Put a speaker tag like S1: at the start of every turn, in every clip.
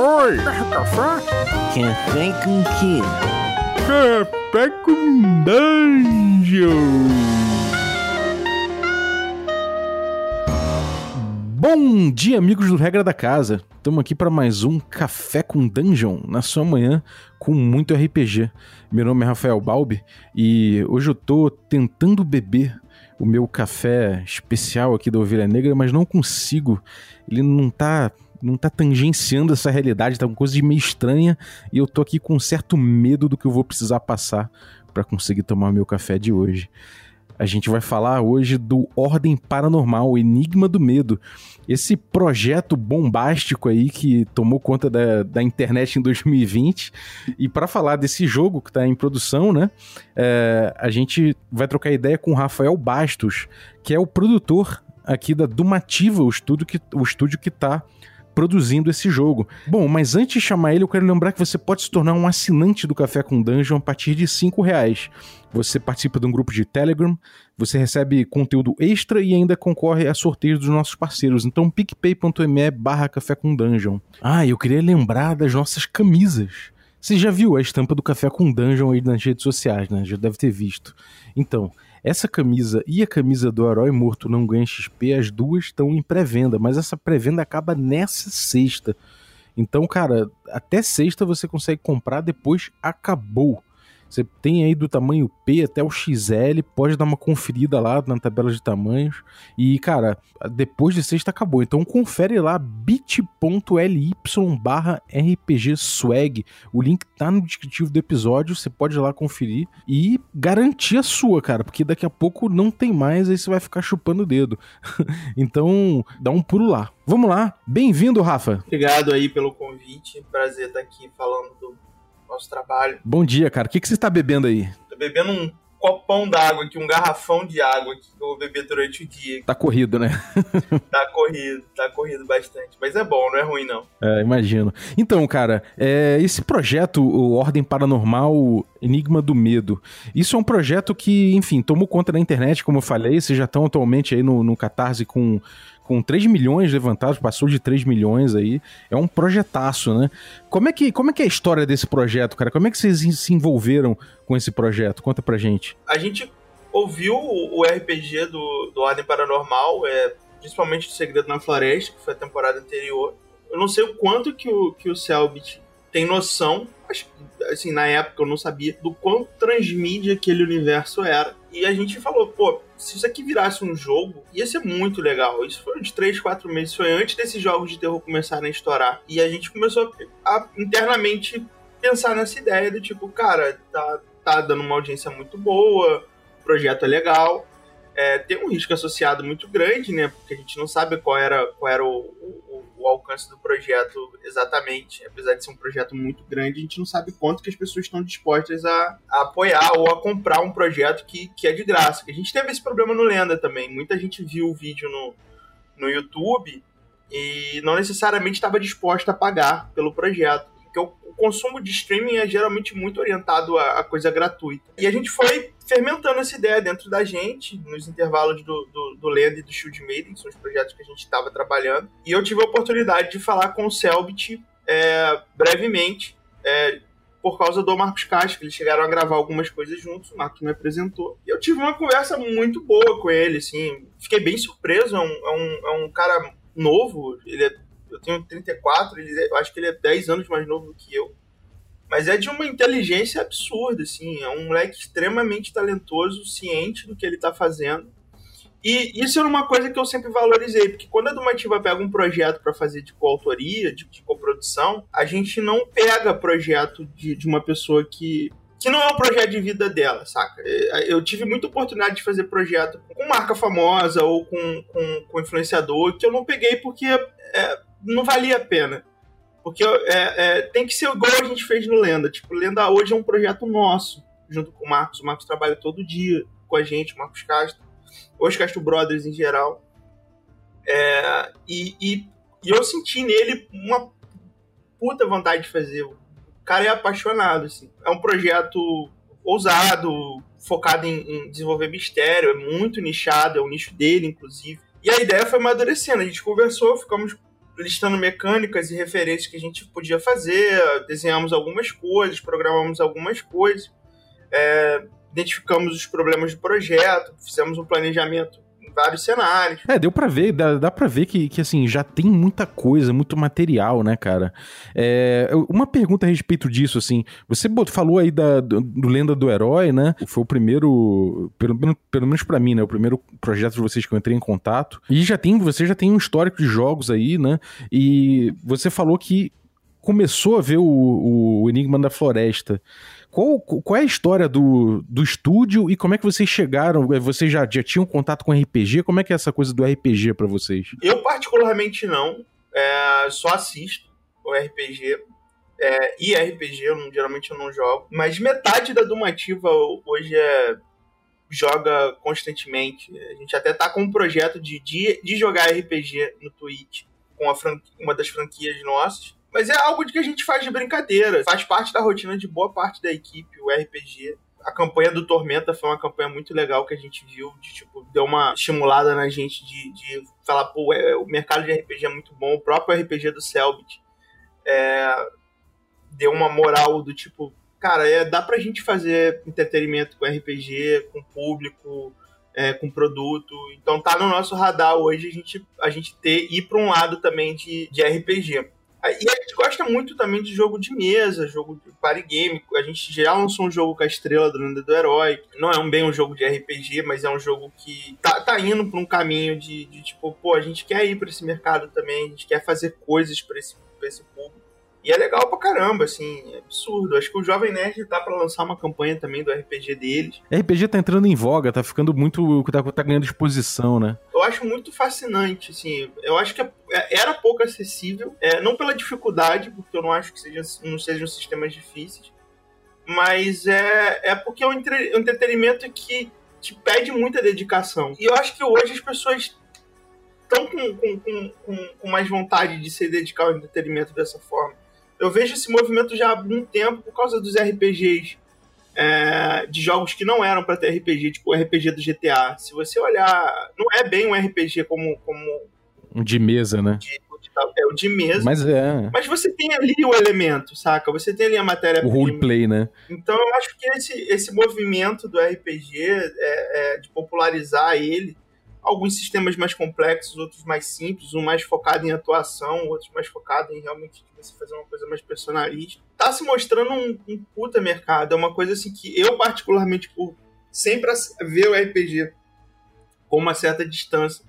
S1: Oi! Café?
S2: Café com quê?
S1: Café com Dungeon! Bom dia, amigos do Regra da Casa. Estamos aqui para mais um Café com Dungeon na sua manhã com muito RPG. Meu nome é Rafael Balbi e hoje eu tô tentando beber o meu café especial aqui da Ovelha Negra, mas não consigo. Ele não tá não tá tangenciando essa realidade, tá uma coisa de meio estranha e eu tô aqui com um certo medo do que eu vou precisar passar para conseguir tomar meu café de hoje. A gente vai falar hoje do Ordem Paranormal, Enigma do Medo. Esse projeto bombástico aí que tomou conta da, da internet em 2020. E para falar desse jogo que está em produção, né? É, a gente vai trocar ideia com o Rafael Bastos, que é o produtor aqui da Dumativa, o estúdio que, o estúdio que tá produzindo esse jogo. Bom, mas antes de chamar ele, eu quero lembrar que você pode se tornar um assinante do Café com Dungeon a partir de cinco reais. Você participa de um grupo de Telegram, você recebe conteúdo extra e ainda concorre a sorteios dos nossos parceiros. Então, picpay.me barra Café com Dungeon. Ah, eu queria lembrar das nossas camisas. Você já viu a estampa do Café com Dungeon aí nas redes sociais, né? Já deve ter visto. Então, essa camisa e a camisa do Herói Morto Não Ganha XP, as duas estão em pré-venda, mas essa pré-venda acaba nessa sexta. Então, cara, até sexta você consegue comprar, depois acabou. Você tem aí do tamanho P até o XL, pode dar uma conferida lá na tabela de tamanhos. E, cara, depois de sexta acabou. Então confere lá bit.ly barra rpgswag. O link tá no descritivo do episódio, você pode ir lá conferir e garantir a sua, cara, porque daqui a pouco não tem mais, aí você vai ficar chupando o dedo. então, dá um pulo lá. Vamos lá. Bem-vindo, Rafa.
S3: Obrigado aí pelo convite. Prazer estar aqui falando do nosso trabalho.
S1: Bom dia, cara. O que, que você está bebendo aí?
S3: Tô bebendo um copão d'água aqui, um garrafão de água que eu vou beber durante o dia.
S1: Tá corrido, né?
S3: tá corrido, tá corrido bastante. Mas é bom, não é ruim, não.
S1: É, imagino. Então, cara, é, esse projeto, o Ordem Paranormal Enigma do Medo, isso é um projeto que, enfim, tomou conta da internet, como eu falei, vocês já estão atualmente aí no, no Catarse com com 3 milhões levantados, passou de 3 milhões aí. É um projetaço, né? Como é que, como é, que é a história desse projeto, cara? Como é que vocês se envolveram com esse projeto? Conta pra gente.
S3: A gente ouviu o RPG do, do Ordem Paranormal, é, principalmente do Segredo na Floresta, que foi a temporada anterior. Eu não sei o quanto que o, que o Selbit tem noção, acho que, assim, na época eu não sabia, do quão transmídia aquele universo era. E a gente falou, pô, se isso aqui virasse um jogo, ia ser muito legal. Isso foi uns 3, 4 meses, foi antes desses jogos de terror começarem a estourar. E a gente começou a, a internamente pensar nessa ideia do tipo, cara, tá, tá dando uma audiência muito boa, o projeto é legal. É, tem um risco associado muito grande, né? Porque a gente não sabe qual era, qual era o, o, alcance do projeto exatamente. Apesar de ser um projeto muito grande, a gente não sabe quanto que as pessoas estão dispostas a, a apoiar ou a comprar um projeto que, que é de graça. A gente teve esse problema no Lenda também. Muita gente viu o vídeo no, no YouTube e não necessariamente estava disposta a pagar pelo projeto. Porque o, consumo de streaming é geralmente muito orientado a, a coisa gratuita. E a gente foi fermentando essa ideia dentro da gente, nos intervalos do, do, do e do Shield Maiden, que são os projetos que a gente estava trabalhando. E eu tive a oportunidade de falar com o Selbit é, brevemente, é, por causa do Marcos Castro, eles chegaram a gravar algumas coisas juntos, o Marcos me apresentou. E eu tive uma conversa muito boa com ele, assim, fiquei bem surpreso, é um, é um, é um cara novo, ele é, eu tenho 34, ele, é, eu acho que ele é 10 anos mais novo que eu. Mas é de uma inteligência absurda, assim. É um moleque extremamente talentoso, ciente do que ele tá fazendo. E isso era uma coisa que eu sempre valorizei, porque quando a Dumativa pega um projeto para fazer de coautoria, de, de coprodução, a gente não pega projeto de, de uma pessoa que que não é o projeto de vida dela, saca? É, eu tive muita oportunidade de fazer projeto com marca famosa ou com, com, com influenciador, que eu não peguei porque é, não valia a pena. Porque é, é, tem que ser igual a gente fez no Lenda. Tipo, Lenda hoje é um projeto nosso, junto com o Marcos. O Marcos trabalha todo dia com a gente, o Marcos Castro, os Castro Brothers em geral. É, e, e, e, eu senti nele uma puta vontade de fazer. O cara é apaixonado, assim. É um projeto ousado, focado em, em desenvolver mistério, é muito nichado, é o nicho dele, inclusive. E a ideia foi amadurecendo. A gente conversou, ficamos listando mecânicas e referências que a gente podia fazer, desenhamos algumas coisas, programamos algumas coisas, é, identificamos os problemas do projeto, fizemos um planejamento vários cenários.
S1: É, deu pra ver, dá, dá pra ver que, que, assim, já tem muita coisa, muito material, né, cara? É, uma pergunta a respeito disso, assim, você falou aí da, do, do, Lenda do Herói, né? Foi o primeiro, pelo, pelo menos para mim, né, o primeiro projeto de vocês que eu entrei em contato. E já tem, você já tem um histórico de jogos aí, né? E você falou que começou a ver o, o Enigma da Floresta. Qual, qual é a história do, do estúdio e como é que vocês chegaram? Vocês já, já tinham contato com RPG? Como é que é essa coisa do RPG para vocês?
S3: Eu, particularmente, não. É, só assisto o RPG. É, e RPG, eu geralmente eu não jogo. Mas metade da Dumativa hoje é joga constantemente. A gente até tá com um projeto de, de, de jogar RPG no Twitch com a uma das franquias nossas. Mas é algo de que a gente faz de brincadeira. Faz parte da rotina de boa parte da equipe, o RPG. A campanha do Tormenta foi uma campanha muito legal que a gente viu, de tipo, deu uma estimulada na gente de, de falar, pô, é, o mercado de RPG é muito bom. O próprio RPG do Selbit é, deu uma moral do tipo, cara, é, dá pra gente fazer entretenimento com RPG, com público, é, com produto. Então tá no nosso radar hoje a gente, a gente ter, ir pra um lado também de, de RPG. E a gente gosta muito também de jogo de mesa, jogo de party game. A gente já lançou um jogo com a estrela do Lenda do Herói. Não é um, bem um jogo de RPG, mas é um jogo que tá, tá indo por um caminho de, de tipo, pô, a gente quer ir para esse mercado também, a gente quer fazer coisas para esse. E é legal pra caramba, assim, é absurdo. Acho que o Jovem Nerd tá pra lançar uma campanha também do RPG deles.
S1: RPG tá entrando em voga, tá ficando muito. tá, tá ganhando exposição, né?
S3: Eu acho muito fascinante, assim. Eu acho que é, é, era pouco acessível, é, não pela dificuldade, porque eu não acho que seja, não sejam sistemas difíceis, mas é, é porque é um, entre, um entretenimento que te pede muita dedicação. E eu acho que hoje as pessoas estão com, com, com, com, mais vontade de se dedicar ao entretenimento dessa forma eu vejo esse movimento já há algum tempo por causa dos RPGs. É, de jogos que não eram para ter RPG, tipo o RPG do GTA. Se você olhar, não é bem um RPG como. como
S1: um de mesa, né?
S3: De, é o de mesa.
S1: Mas é.
S3: Mas você tem ali o elemento, saca? Você tem ali a matéria.
S1: O roleplay, né?
S3: Então eu acho que esse, esse movimento do RPG, é, é, de popularizar ele, alguns sistemas mais complexos, outros mais simples, um mais focado em atuação, outros mais focado em realmente você fazer uma coisa mais personalista. Tá se mostrando um, um puta mercado, é uma coisa assim que eu particularmente por sempre ver o RPG com uma certa distância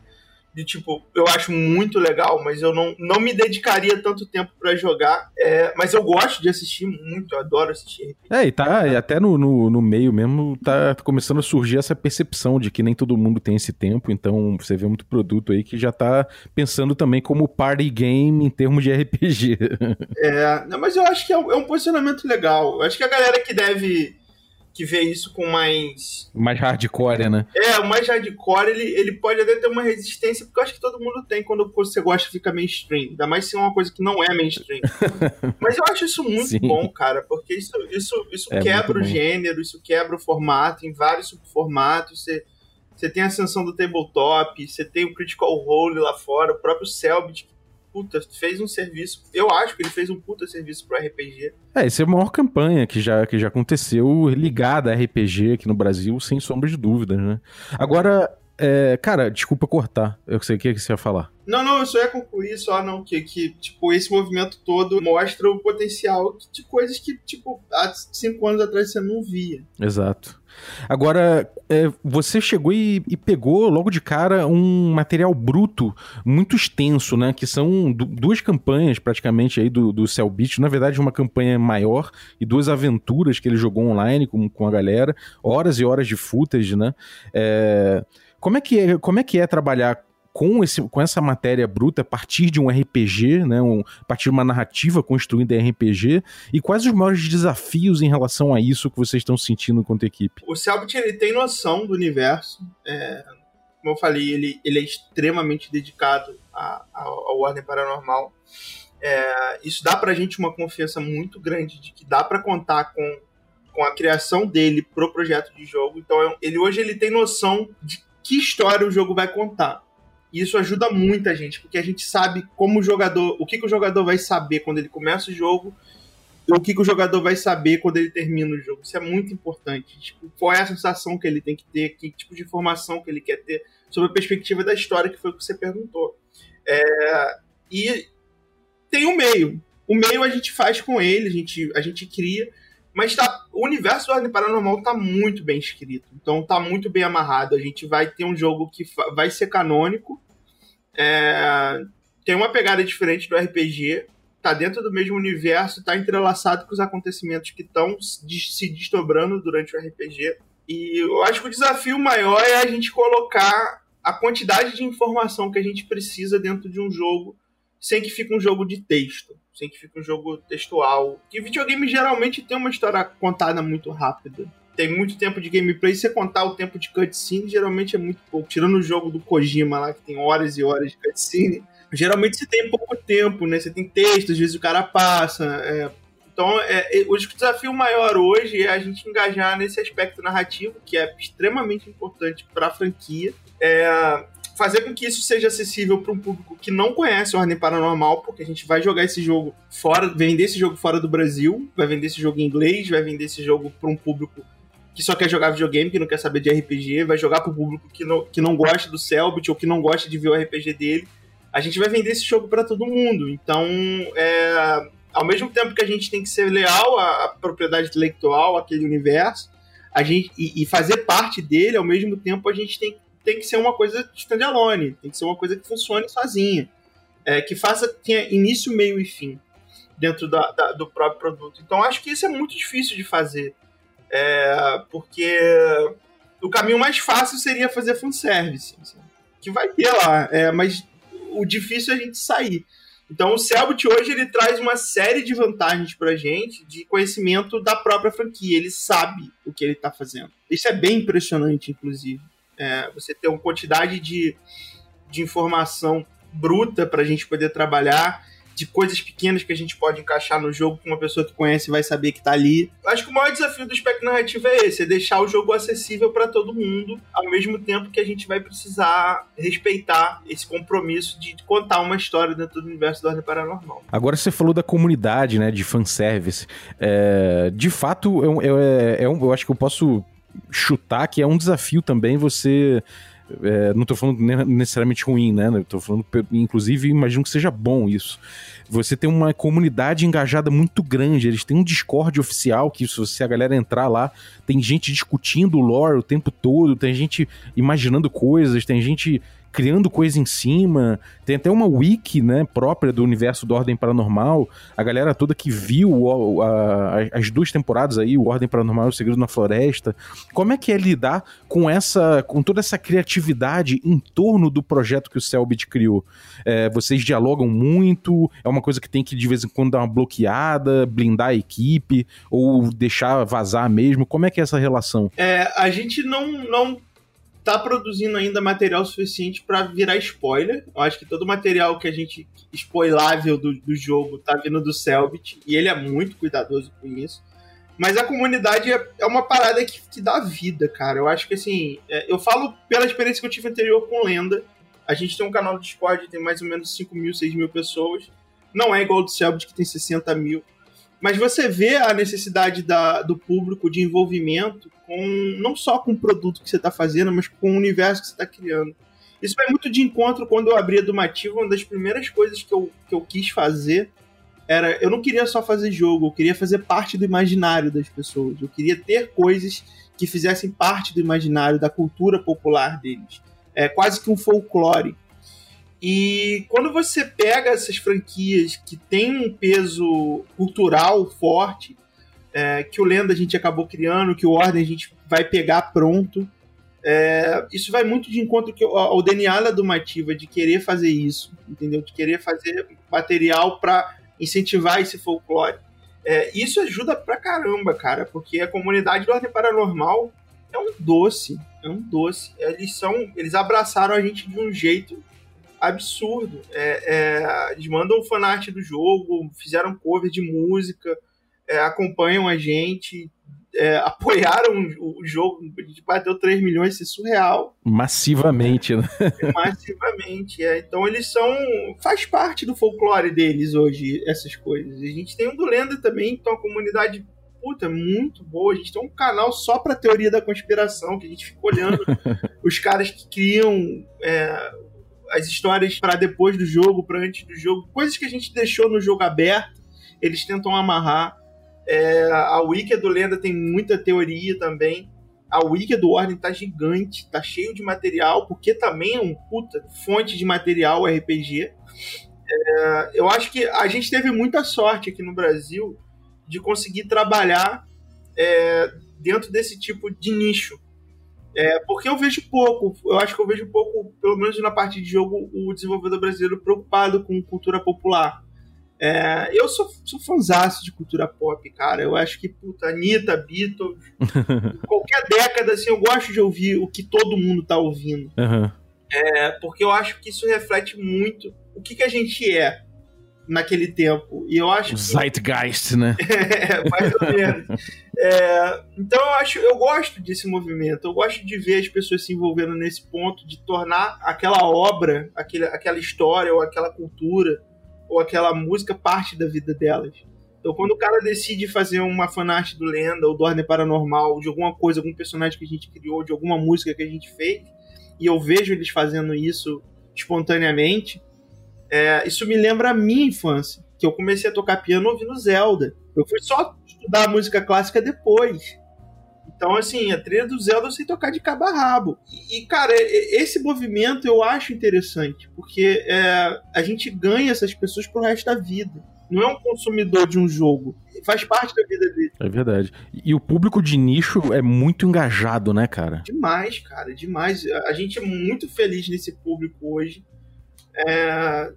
S3: de tipo, eu acho muito legal, mas eu não, não me dedicaria tanto tempo para jogar. É, mas eu gosto de assistir muito, eu adoro assistir RPG.
S1: É, e tá, e até no, no, no, meio mesmo tá começando a surgir essa percepção de que nem todo mundo tem esse tempo, então você vê muito produto aí que já tá pensando também como party game em termos de RPG.
S3: é, não, mas eu acho que é um, é um posicionamento legal. Eu acho que a galera que deve que vê isso com mais.
S1: Mais hardcore, né?
S3: É, o mais hardcore, ele, ele pode até ter uma resistência, porque eu acho que todo mundo tem quando você gosta fica mainstream. Ainda mais se é uma coisa que não é mainstream. Mas eu acho isso muito Sim. bom, cara, porque isso, isso, isso é quebra o gênero, isso quebra o formato em vários subformatos. Você, você tem a ascensão do tabletop, você tem o Critical Role lá fora, o próprio Selbit, que puta, fez um serviço. Eu acho que ele fez um puta serviço pro RPG.
S1: É, essa é a maior campanha que já, que já aconteceu ligada a RPG aqui no Brasil, sem sombra de dúvidas, né? Agora, é, cara, desculpa cortar. Eu sei o que, você ia falar.
S3: Não, não, eu só ia concluir só, não, que, que, tipo, esse movimento todo mostra o potencial de coisas que, tipo, há cinco anos atrás você não via.
S1: Exato. Agora, é, você chegou e, e, pegou logo de cara um material bruto muito extenso, né? Que são duas campanhas praticamente aí do, do Cell Beat. Na verdade, uma campanha maior e duas aventuras que ele jogou online com, com a galera. Horas e horas de footage, né? É, como, é que é, como é que é trabalhar com, esse, com essa matéria bruta a partir de um RPG, né, um, a partir de uma narrativa construída em RPG, e quais os maiores desafios em relação a isso que vocês estão sentindo enquanto equipe?
S3: O Selbit, ele tem noção do universo, é, como eu falei, ele, ele é extremamente dedicado ao Ordem Paranormal, é, isso dá pra gente uma confiança muito grande de que dá para contar com, com a criação dele pro projeto de jogo, então ele hoje ele tem noção de que história o jogo vai contar. E isso ajuda muita gente, porque a gente sabe como o jogador, o que, que o jogador vai saber quando ele começa o jogo, e o que, que o jogador vai saber quando ele termina o jogo. Isso é muito importante. Tipo, qual é a sensação que ele tem que ter, que tipo de informação que ele quer ter sobre a perspectiva da história, que foi o que você perguntou. É, e tem o meio. O meio a gente faz com ele, a gente, a gente cria, mas tá, o universo do Ordem Paranormal tá muito bem escrito. Então tá muito bem amarrado. A gente vai ter um jogo que vai ser canônico. É, tem uma pegada diferente do RPG. Tá dentro do mesmo universo, tá entrelaçado com os acontecimentos que estão se desdobrando durante o RPG. E eu acho que o desafio maior é a gente colocar a quantidade de informação que a gente precisa dentro de um jogo sem que fique um jogo de texto sem que fique um jogo textual. Que videogame geralmente tem uma história contada muito rápida. Tem muito tempo de gameplay, você contar o tempo de cutscene, geralmente é muito pouco. Tirando o jogo do Kojima lá, que tem horas e horas de cutscene, geralmente você tem pouco tempo, né? Você tem texto, às vezes o cara passa. É... Então, é, é, o desafio maior hoje é a gente engajar nesse aspecto narrativo, que é extremamente importante para a franquia. É, fazer com que isso seja acessível para um público que não conhece Ordem Paranormal, porque a gente vai jogar esse jogo fora, vender esse jogo fora do Brasil, vai vender esse jogo em inglês, vai vender esse jogo para um público que só quer jogar videogame, que não quer saber de RPG, vai jogar para o público que não, que não gosta do Selbit ou que não gosta de ver o RPG dele. A gente vai vender esse jogo para todo mundo. Então, é, ao mesmo tempo que a gente tem que ser leal à, à propriedade intelectual, àquele universo, a gente, e, e fazer parte dele, ao mesmo tempo a gente tem que tem que ser uma coisa standalone, tem que ser uma coisa que funcione sozinha, é, que faça tenha início, meio e fim dentro da, da, do próprio produto. Então acho que isso é muito difícil de fazer, é, porque o caminho mais fácil seria fazer fanservice, assim, que vai ter lá, é, mas o difícil é a gente sair. Então o Selbit hoje ele traz uma série de vantagens pra gente de conhecimento da própria franquia. Ele sabe o que ele está fazendo. Isso é bem impressionante, inclusive. É, você ter uma quantidade de, de informação bruta para a gente poder trabalhar, de coisas pequenas que a gente pode encaixar no jogo que uma pessoa que conhece vai saber que está ali. Acho que o maior desafio do espectro narrativo é esse, é deixar o jogo acessível para todo mundo, ao mesmo tempo que a gente vai precisar respeitar esse compromisso de contar uma história dentro do universo da Ordem Paranormal.
S1: Agora você falou da comunidade, né, de fanservice. É, de fato, eu, eu, eu, eu acho que eu posso chutar que é um desafio também você. É, não estou falando necessariamente ruim, né? Estou falando, inclusive, imagino que seja bom isso. Você tem uma comunidade engajada muito grande. Eles têm um Discord oficial que, se você a galera entrar lá, tem gente discutindo o lore o tempo todo, tem gente imaginando coisas, tem gente criando coisa em cima. Tem até uma wiki, né, própria do universo do Ordem Paranormal. A galera toda que viu o, a, as duas temporadas aí, o Ordem Paranormal e o Segredo na Floresta. Como é que é lidar com essa, com toda essa criatividade em torno do projeto que o Selbit criou? É, vocês dialogam muito? É uma coisa que tem que de vez em quando dar uma bloqueada, blindar a equipe ou deixar vazar mesmo? Como é que é essa relação?
S3: É, a gente não, não tá produzindo ainda material suficiente para virar spoiler. Eu acho que todo material que a gente spoilável do, do jogo tá vindo do Selbit e ele é muito cuidadoso com isso. Mas a comunidade é, é uma parada que, que dá vida, cara. Eu acho que assim, é, eu falo pela experiência que eu tive anterior com Lenda. A gente tem um canal do Discord, tem mais ou menos 5 mil, 6 mil pessoas. Não é igual ao do Selbit, que tem 60 mil. Mas você vê a necessidade da, do público de envolvimento com não só com o produto que você está fazendo, mas com o universo que você está criando. Isso vai muito de encontro quando eu abri a Dumativa, uma das primeiras coisas que eu, que eu quis fazer era, eu não queria só fazer jogo, eu queria fazer parte do imaginário das pessoas. Eu queria ter coisas que fizessem parte do imaginário, da cultura popular deles. É quase que um folclore. E quando você pega essas franquias que têm um peso cultural forte, é, que o Lenda a gente acabou criando, que o Ordem a gente vai pegar pronto, é, isso vai muito de encontro que, ao DNA da Dumativa de querer fazer isso, entendeu? De querer fazer material para incentivar esse folclore. É, isso ajuda pra caramba, cara, porque a comunidade do Ordem Paranormal é um doce, é um doce. Eles são, eles abraçaram a gente de um jeito absurdo. É, é, eles mandam fanart do jogo, fizeram cover de música, é, acompanham a gente, é, apoiaram o, jogo. A gente bateu 3 milhões, isso é surreal.
S1: Massivamente, né?
S3: Massivamente, é. Então eles são. faz parte do folclore deles hoje, essas coisas. A gente tem um do Lenda também, então a comunidade puta, muito boa. A gente tem um canal só pra teoria da conspiração, que a gente fica olhando os caras que criam é, as histórias para depois do jogo, para antes do jogo, coisas que a gente deixou no jogo aberto, eles tentam amarrar. É, a Wiki do Lenda tem muita teoria também. A Wiki do Ordem tá gigante, tá cheio de material, porque também é um puta fonte de material RPG. É, eu acho que a gente teve muita sorte aqui no Brasil de conseguir trabalhar é, dentro desse tipo de nicho. É, porque eu vejo pouco, eu acho que eu vejo pouco, pelo menos na parte de jogo, o desenvolvedor brasileiro preocupado com cultura popular. É, eu sou, sou fãzaço de cultura pop, cara. Eu acho que, puta, Anitta, Beatles, qualquer década, assim, eu gosto de ouvir o que todo mundo tá ouvindo.
S1: Uhum.
S3: É, porque eu acho que isso reflete muito o que, que a gente é naquele tempo. E eu acho.
S1: Zeitgeist, né?
S3: é, mais ou menos. É, então eu acho, eu gosto desse movimento. Eu gosto de ver as pessoas se envolvendo nesse ponto de tornar aquela obra, aquele, aquela história ou aquela cultura ou aquela música parte da vida delas. Então, quando o cara decide fazer uma fanart do Lenda ou do Ordem Paranormal, de alguma coisa, algum personagem que a gente criou, de alguma música que a gente fez, e eu vejo eles fazendo isso espontaneamente, é, isso me lembra a minha infância, que eu comecei a tocar piano ouvindo Zelda. Eu fui só estudar música clássica depois. Então, assim, a trilha do Zelda eu sei tocar de cabo a rabo. E, cara, esse movimento eu acho interessante, porque é, a gente ganha essas pessoas pro resto da vida. Não é um consumidor de um jogo. Faz parte da vida dele.
S1: É verdade. E o público de nicho é muito engajado, né, cara?
S3: Demais, cara, demais. A gente é muito feliz nesse público hoje. É,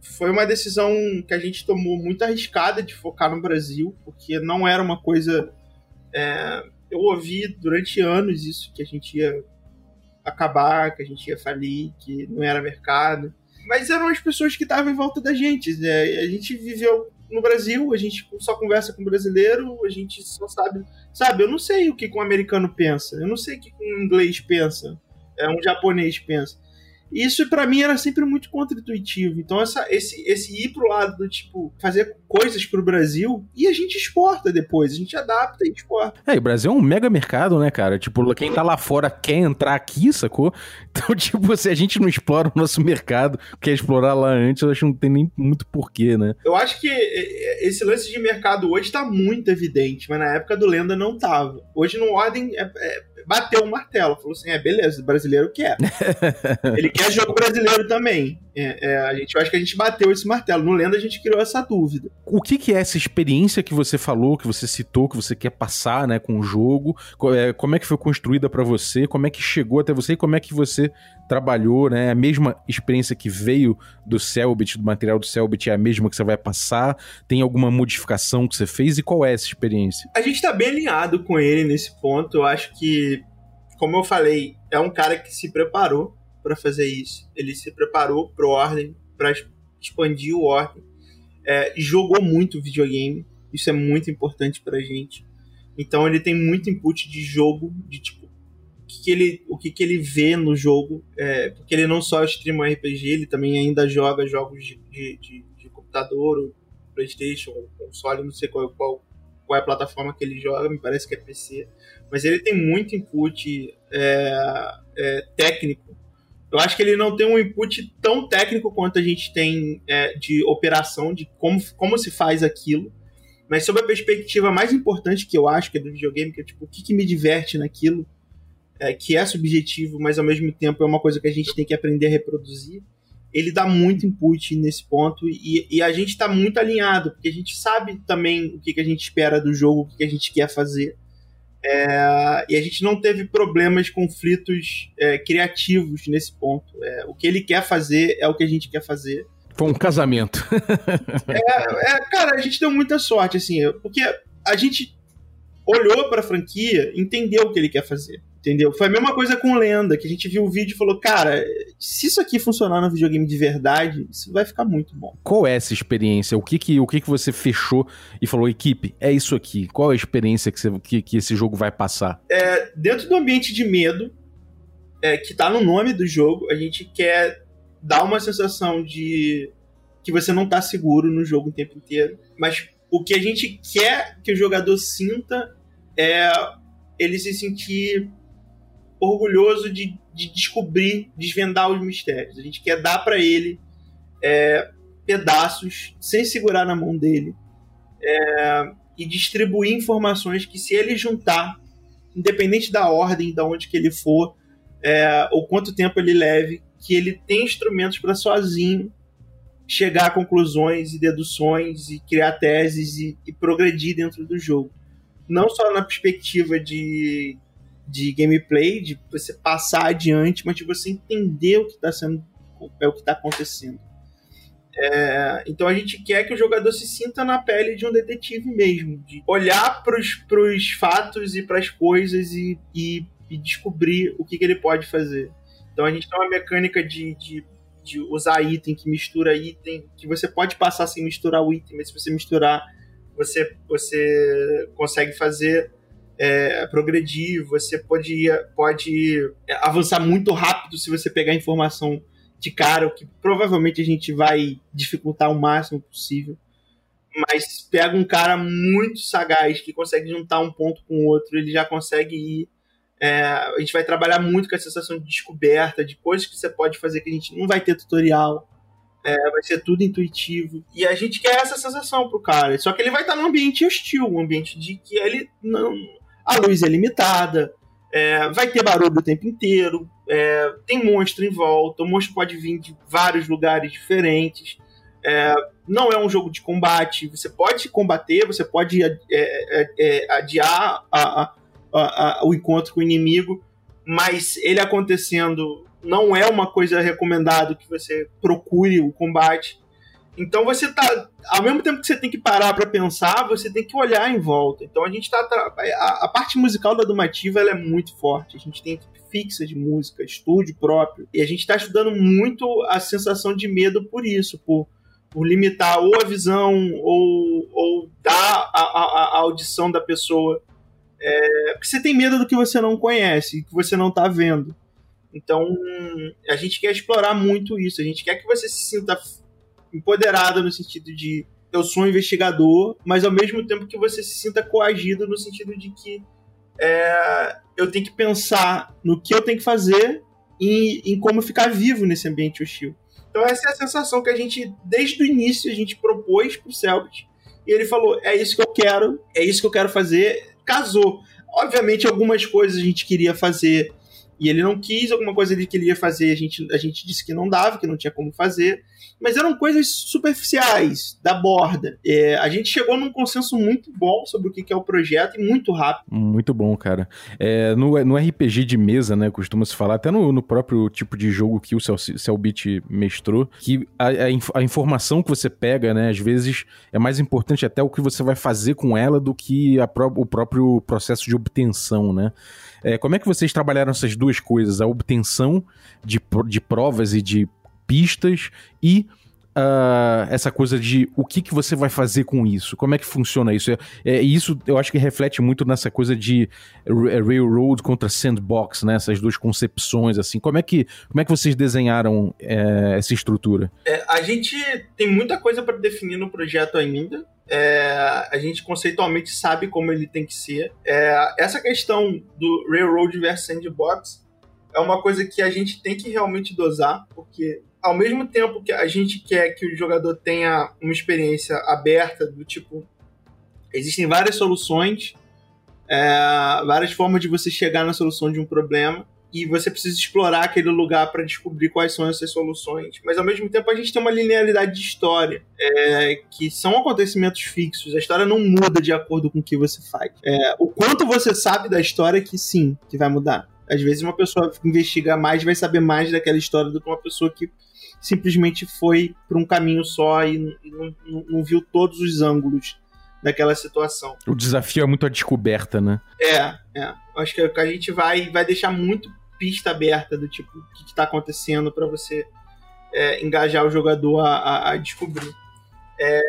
S3: foi uma decisão que a gente tomou muito arriscada de focar no Brasil, porque não era uma coisa. É, eu ouvi durante anos isso, que a gente ia acabar, que a gente ia falir, que não era mercado. Mas eram as pessoas que estavam em volta da gente. Né? A gente viveu no Brasil, a gente só conversa com brasileiro, a gente só sabe. Sabe, eu não sei o que um americano pensa, eu não sei o que um inglês pensa, é um japonês pensa. Isso para mim era sempre muito contra-intuitivo. Então essa, esse, esse ir pro lado do tipo fazer coisas pro Brasil e a gente exporta depois, a gente adapta e exporta.
S1: É, o Brasil é um mega mercado, né, cara? Tipo, quem tá lá fora quer entrar aqui, sacou? Então, tipo, se a gente não explora o nosso mercado, quer explorar lá antes, eu acho que não tem nem muito porquê, né?
S3: Eu acho que esse lance de mercado hoje tá muito evidente, mas na época do Lenda não tava. Hoje no Ordem é, é bateu o martelo. Falou assim: é, beleza, o brasileiro quer. Ele quer jogo brasileiro também. É, é, a gente, eu acho que a gente bateu esse martelo. No Lenda a gente criou essa dúvida.
S1: O que, que, é essa experiência que você falou, que você citou, que você quer passar né, com o jogo? É, como é que foi construída para você? Como é que chegou até você? E como é que você trabalhou? Né? A mesma experiência que veio do Selbit, do material do Selbit, é a mesma que você vai passar? Tem alguma modificação que você fez? E qual é essa experiência?
S3: A gente tá bem alinhado com ele nesse ponto. Eu acho que, como eu falei, é um cara que se preparou para fazer isso. Ele se preparou pro Ordem, para expandir o Ordem. É, jogou muito videogame, isso é muito importante pra gente. Então ele tem muito input de jogo, de tipo, que, ele, o que, que ele vê no jogo, é, porque ele não só streama RPG, ele também ainda joga jogos de, de, de, de computador, Playstation, console, não sei qual, qual, qual é a plataforma que ele joga, me parece que é PC. Mas ele tem muito input é, é, técnico eu acho que ele não tem um input tão técnico quanto a gente tem é, de operação, de como, como se faz aquilo. Mas sobre a perspectiva mais importante que eu acho que é do videogame, que é tipo, o que, que me diverte naquilo, é, que é subjetivo, mas ao mesmo tempo é uma coisa que a gente tem que aprender a reproduzir. Ele dá muito input nesse ponto e, e a gente está muito alinhado, porque a gente sabe também o que, que a gente espera do jogo, o que, que a gente quer fazer. É, e a gente não teve problemas, conflitos é, criativos nesse ponto. É, o que ele quer fazer é o que a gente quer fazer.
S1: Foi um casamento.
S3: É, é, cara, a gente deu muita sorte, assim, porque a gente olhou para a franquia, entendeu o que ele quer fazer Entendeu? Foi a mesma coisa com Lenda, que a gente viu o vídeo e falou, cara, se isso aqui funcionar no videogame de verdade, isso vai ficar muito bom.
S1: Qual é essa experiência? O que que, o que, que você fechou e falou, equipe, é isso aqui? Qual é a experiência que, você, que, que esse jogo vai passar?
S3: É, dentro do ambiente de medo, é, que tá no nome do jogo, a gente quer dar uma sensação de que você não tá seguro no jogo o tempo inteiro. Mas o que a gente quer que o jogador sinta é ele se sentir orgulhoso de, de descobrir, desvendar os mistérios. A gente quer dar para ele é, pedaços sem segurar na mão dele é, e distribuir informações que se ele juntar, independente da ordem, da onde que ele for, é, ou quanto tempo ele leve, que ele tem instrumentos para sozinho chegar a conclusões e deduções e criar teses e, e progredir dentro do jogo. Não só na perspectiva de de gameplay, de você passar adiante, mas de você entender o que está sendo, é o que está acontecendo. É, então a gente quer que o jogador se sinta na pele de um detetive mesmo, de olhar para os fatos e para as coisas e, e, e, descobrir o que, que, ele pode fazer. Então a gente tem uma mecânica de, de, de, usar item que mistura item, que você pode passar sem misturar o item, mas se você misturar, você, você consegue fazer é, progredir, você pode, pode avançar muito rápido se você pegar informação de cara, o que provavelmente a gente vai dificultar o máximo possível. Mas pega um cara muito sagaz que consegue juntar um ponto com o outro, ele já consegue ir. É, a gente vai trabalhar muito com a sensação de descoberta, de coisas que você pode fazer que a gente não vai ter tutorial. É, vai ser tudo intuitivo. E a gente quer essa sensação pro cara. Só que ele vai estar num ambiente hostil, um ambiente de que ele não, a luz é limitada, é, vai ter barulho o tempo inteiro, é, tem monstro em volta, o monstro pode vir de vários lugares diferentes. É, não é um jogo de combate, você pode combater, você pode é, é, é, adiar a, a, a, o encontro com o inimigo, mas ele acontecendo não é uma coisa recomendada que você procure o combate. Então você tá. Ao mesmo tempo que você tem que parar para pensar, você tem que olhar em volta. Então a gente tá. A, a parte musical da Dumativa ela é muito forte. A gente tem equipe fixa de música, estúdio próprio. E a gente está estudando muito a sensação de medo por isso, por, por limitar ou a visão ou, ou dar a, a, a audição da pessoa. É, porque você tem medo do que você não conhece, que você não está vendo. Então, a gente quer explorar muito isso. A gente quer que você se sinta empoderada no sentido de eu sou um investigador, mas ao mesmo tempo que você se sinta coagido no sentido de que é, eu tenho que pensar no que eu tenho que fazer e em como ficar vivo nesse ambiente hostil. Então essa é a sensação que a gente, desde o início, a gente propôs pro Selbit. E ele falou, é isso que eu quero, é isso que eu quero fazer. Casou. Obviamente, algumas coisas a gente queria fazer e ele não quis, alguma coisa ele queria fazer, a gente, a gente disse que não dava, que não tinha como fazer mas eram coisas superficiais, da borda. É, a gente chegou num consenso muito bom sobre o que é o projeto e muito rápido.
S1: Muito bom, cara. É, no, no RPG de mesa, né, costuma-se falar, até no, no, próprio tipo de jogo que o Cellbit mestrou, que a, a, a, informação que você pega, né, às vezes é mais importante até o que você vai fazer com ela do que a, o próprio processo de obtenção, né. É, como é que vocês trabalharam essas duas coisas? A obtenção de, de provas e de pistas e uh, essa coisa de o que, que você vai fazer com isso, como é que funciona isso. É, é, isso eu acho que reflete muito nessa coisa de é, railroad contra sandbox, né? Essas duas concepções, assim. Como é que, como é que vocês desenharam é, essa estrutura?
S3: É, a gente tem muita coisa para definir no projeto ainda. É, a gente conceitualmente sabe como ele tem que ser. É, essa questão do Railroad versus Sandbox é uma coisa que a gente tem que realmente dosar, porque ao mesmo tempo que a gente quer que o jogador tenha uma experiência aberta, do tipo, existem várias soluções, é, várias formas de você chegar na solução de um problema, e você precisa explorar aquele lugar para descobrir quais são essas soluções. Mas ao mesmo tempo a gente tem uma linearidade de história, é, que são acontecimentos fixos. A história não muda de acordo com o que você faz. É, o quanto você sabe da história que sim, que vai mudar. Às vezes uma pessoa que investiga mais vai saber mais daquela história do que uma pessoa que simplesmente foi para um caminho só e, não, não, não, viu todos os ângulos daquela situação.
S1: O desafio é muito a descoberta, né?
S3: É, é. Acho que a gente vai, vai deixar muito pista aberta do tipo, o que está acontecendo para você é, engajar o jogador a, a, a descobrir. É,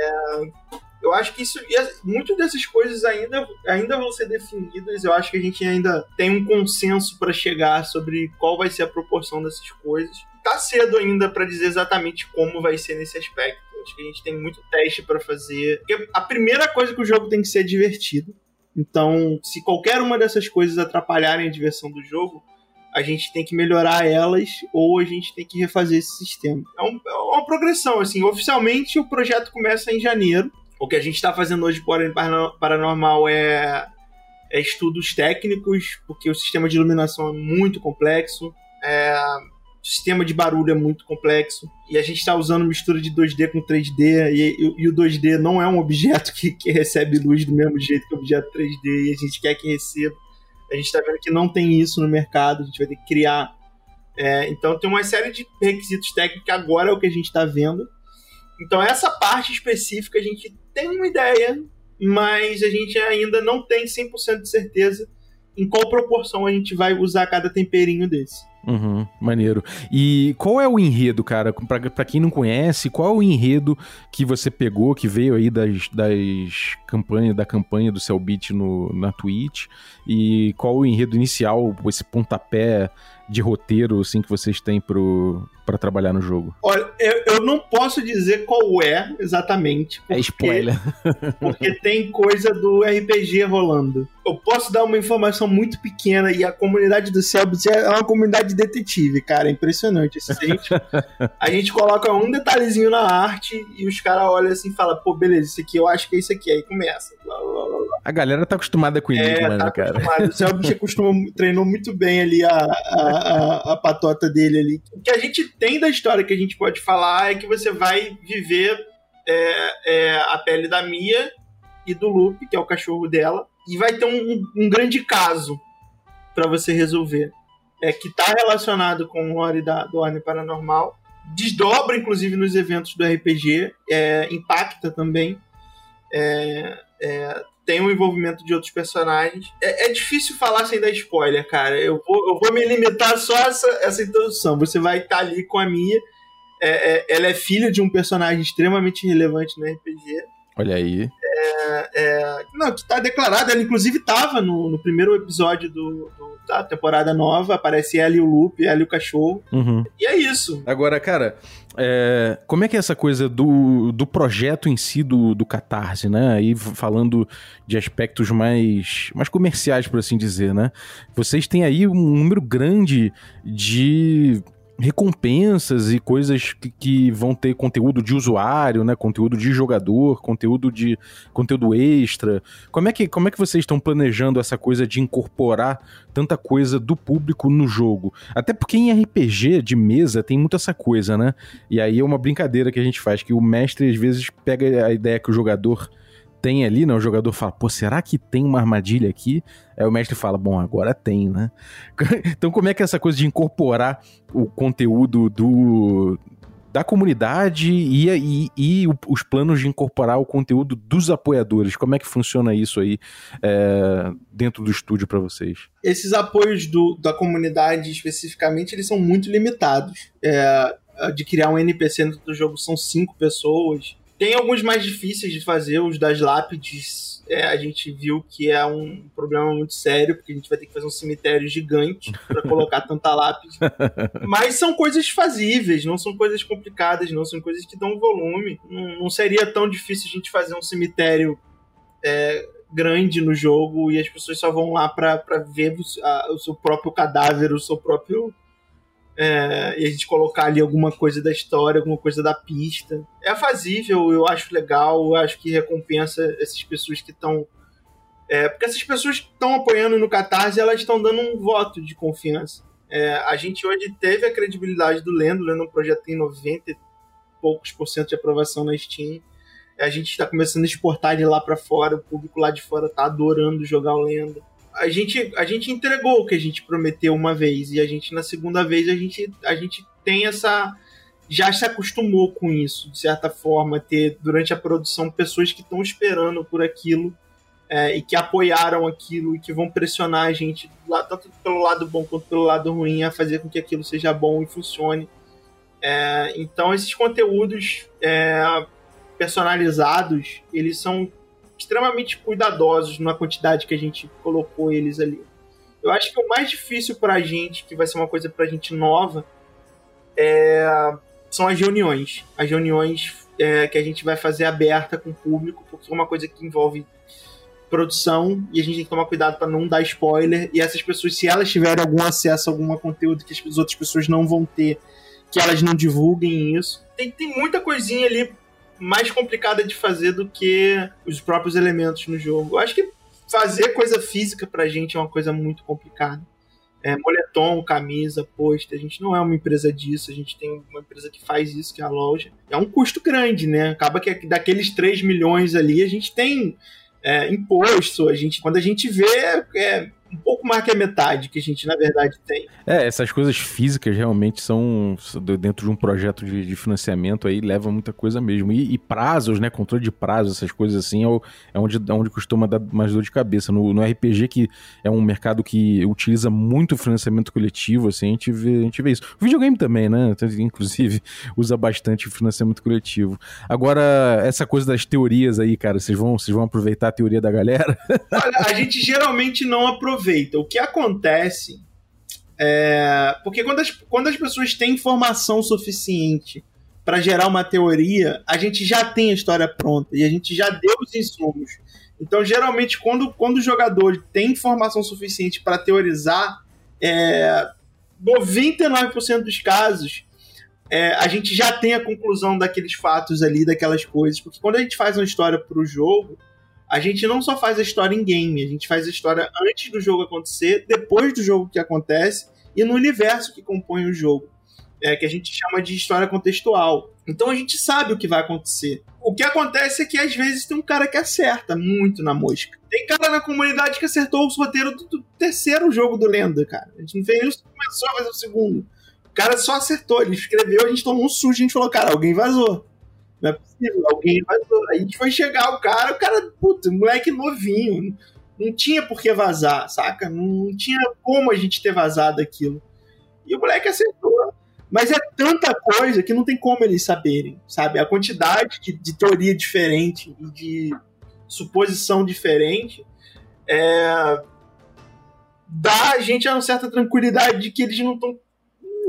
S3: eu acho que isso. Muitas dessas coisas ainda, ainda vão ser definidas. Eu acho que a gente ainda tem um consenso para chegar sobre qual vai ser a proporção dessas coisas. Tá cedo ainda para dizer exatamente como vai ser nesse aspecto. Acho que a gente tem muito teste para fazer. Porque a primeira coisa que o jogo tem que ser divertido. Então, se qualquer uma dessas coisas atrapalharem a diversão do jogo, a gente tem que melhorar elas ou a gente tem que refazer esse sistema. É, um, é uma progressão, assim. Oficialmente, o projeto começa em janeiro. O que a gente está fazendo hoje por Paranormal é, é estudos técnicos, porque o sistema de iluminação é muito complexo. É, o sistema de barulho é muito complexo e a gente está usando mistura de 2D com 3D e, e, e, o 2D não é um objeto que, que recebe luz do mesmo jeito que o objeto 3D e a gente quer que receba. A gente está vendo que não tem isso no mercado, a gente vai ter que criar. É, então tem uma série de requisitos técnicos que agora é o que a gente está vendo. Então essa parte específica a gente tem uma ideia, mas a gente ainda não tem 100% de certeza em qual proporção a gente vai usar cada temperinho desse.
S1: Uhum, maneiro. E qual é o enredo, cara? Pra, pra quem não conhece, qual é o enredo que você pegou, que veio aí das, das campanhas, da campanha do Cellbit no, na Twitch? E qual o enredo inicial, esse pontapé de roteiro, assim, que vocês têm pro, para trabalhar no jogo?
S3: Olha, eu, eu, não posso dizer qual é exatamente.
S1: Porque, é spoiler.
S3: porque tem coisa do RPG rolando. Eu posso dar uma informação muito pequena e a comunidade do Cellbit é uma comunidade detetive, cara. É impressionante. Assim, a, gente, a gente coloca um detalhezinho na arte e os caras olham assim e falam, pô, beleza, isso aqui eu acho que é isso aqui. Aí começa. Blá, blá,
S1: blá. A galera tá acostumada com isso, é, tá cara.
S3: O costuma, treinou muito bem ali a, a, a, a patota dele ali. O que a gente tem da história que a gente pode falar é que você vai viver é, é, a pele da Mia e do Lupe, que é o cachorro dela, e vai ter um, um grande caso para você resolver. É que está relacionado com o Ori da, do Ordem Paranormal. Desdobra, inclusive, nos eventos do RPG. É, impacta também. É, é, tem um envolvimento de outros personagens. É, é, difícil falar sem dar spoiler, cara. Eu vou, eu vou me limitar só a essa, essa introdução. Você vai estar ali com a Mia. É, ela é filha de um personagem extremamente relevante no RPG.
S1: Olha aí.
S3: Não, que tá declarado. Ela, inclusive, tava no, no primeiro episódio do, do, da temporada nova. Aparece ela e o Lupe, ela e o cachorro.
S1: Uhum.
S3: E é isso.
S1: Agora, cara, é, como é que é essa coisa do, do projeto em si do, do Catarse, né? Aí falando de aspectos mais, mais comerciais, por assim dizer, né? Vocês têm aí um número grande de recompensas e coisas que, que, vão ter conteúdo de usuário, né? Conteúdo de jogador, conteúdo de conteúdo extra. Como é que como é que vocês estão planejando essa coisa de incorporar tanta coisa do público no jogo? Até porque em RPG de mesa tem muito essa coisa, né? E aí é uma brincadeira que a gente faz que o mestre às vezes pega a ideia que o jogador tem ali, né? O jogador fala, pô, será que tem uma armadilha aqui? Aí o mestre fala, bom, agora tem, né? então como é que é essa coisa de incorporar o conteúdo do da comunidade e, e, e os planos de incorporar o conteúdo dos apoiadores. Como é que funciona isso aí é, dentro do estúdio para vocês?
S3: Esses apoios do, da comunidade especificamente, eles são muito limitados. É, de criar um NPC dentro do jogo são cinco pessoas. Tem alguns mais difíceis de fazer, os das lápides. É, a gente viu que é um problema muito sério, porque a gente vai ter que fazer um cemitério gigante para colocar tanta lápide. Mas são coisas fazíveis, não são coisas complicadas, não são coisas que dão volume. Não, não seria tão difícil a gente fazer um cemitério é, grande no jogo e as pessoas só vão lá para ver a, o seu próprio cadáver, o seu próprio é, e a gente colocar ali alguma coisa da história, alguma coisa da pista. É fazível, eu acho legal, eu acho que recompensa essas pessoas que estão. É, porque essas pessoas que estão apoiando no Catarse, elas estão dando um voto de confiança. É, a gente hoje teve a credibilidade do Lendo, o Lendo é um projeto tem 90 e poucos por cento de aprovação na Steam. A gente está começando a exportar de lá para fora, o público lá de fora está adorando jogar o Lendo a gente, a gente entregou o que a gente prometeu uma vez e a gente na segunda vez a gente, a gente tem essa já se acostumou com isso, de certa forma, ter durante a produção pessoas que estão esperando por aquilo é, e que apoiaram aquilo e que vão pressionar a gente, tanto pelo lado bom quanto pelo lado ruim, a fazer com que aquilo seja bom e funcione. É, então, esses conteúdos é, personalizados, eles são extremamente cuidadosos na quantidade que a gente colocou eles ali. Eu acho que o mais difícil para a gente, que vai ser uma coisa para a gente nova, é, são as reuniões. As reuniões é, que a gente vai fazer aberta com o público, porque é uma coisa que envolve produção e a gente tem que tomar cuidado para não dar spoiler. E essas pessoas, se elas tiverem algum acesso a algum conteúdo que as outras pessoas não vão ter, que elas não divulguem isso. Tem, tem muita coisinha ali mais complicada de fazer do que os próprios elementos no jogo. Eu acho que fazer coisa física pra gente é uma coisa muito complicada. É, moletom, camisa, pôster, a gente não é uma empresa disso, a gente tem uma empresa que faz isso, que é a loja. É um custo grande, né? Acaba que daqueles 3 milhões ali, a gente tem é, imposto, a gente, quando a gente vê, é, um pouco mais que a metade que a gente, na verdade, tem.
S1: É, essas coisas físicas realmente são, dentro de um projeto de, de financiamento aí, leva muita coisa mesmo. E, e, prazos, né, controle de prazos, essas coisas assim, é, é onde, é onde costuma dar mais dor de cabeça. No, no RPG, que é um mercado que utiliza muito financiamento coletivo, assim, a gente vê, a gente vê isso. O videogame também, né, inclusive, usa bastante financiamento coletivo. Agora, essa coisa das teorias aí, cara, vocês vão, vocês vão aproveitar a teoria da galera?
S3: Olha, a gente geralmente não aproveita aproveita. O que acontece é. Porque quando as, quando as pessoas têm informação suficiente para gerar uma teoria, a gente já tem a história pronta e a gente já deu os insumos. Então, geralmente, quando, quando o jogador tem informação suficiente para teorizar, é, 99% dos casos, é, a gente já tem a conclusão daqueles fatos ali, daquelas coisas. Porque quando a gente faz uma história para o jogo, a gente não só faz a história em game, a gente faz a história antes do jogo acontecer, depois do jogo que acontece e no universo que compõe o jogo. É, que a gente chama de história contextual. Então a gente sabe o que vai acontecer. O que acontece é que às vezes tem um cara que acerta muito na mosca. Tem cara na comunidade que acertou o roteiro do, do terceiro jogo do Lenda, cara. A gente não fez nem começou a fazer o segundo. O cara só acertou, ele escreveu, a gente tomou um sujo, a gente falou, cara, alguém vazou. Não é possível, alguém. Aí a gente foi chegar o cara, o cara, puta, moleque novinho. Não tinha por que vazar, saca? Não tinha como a gente ter vazado aquilo. E o moleque acertou. Mas é tanta coisa que não tem como eles saberem, sabe? A quantidade de, de teoria diferente e de suposição diferente é, dá a gente uma certa tranquilidade de que eles não estão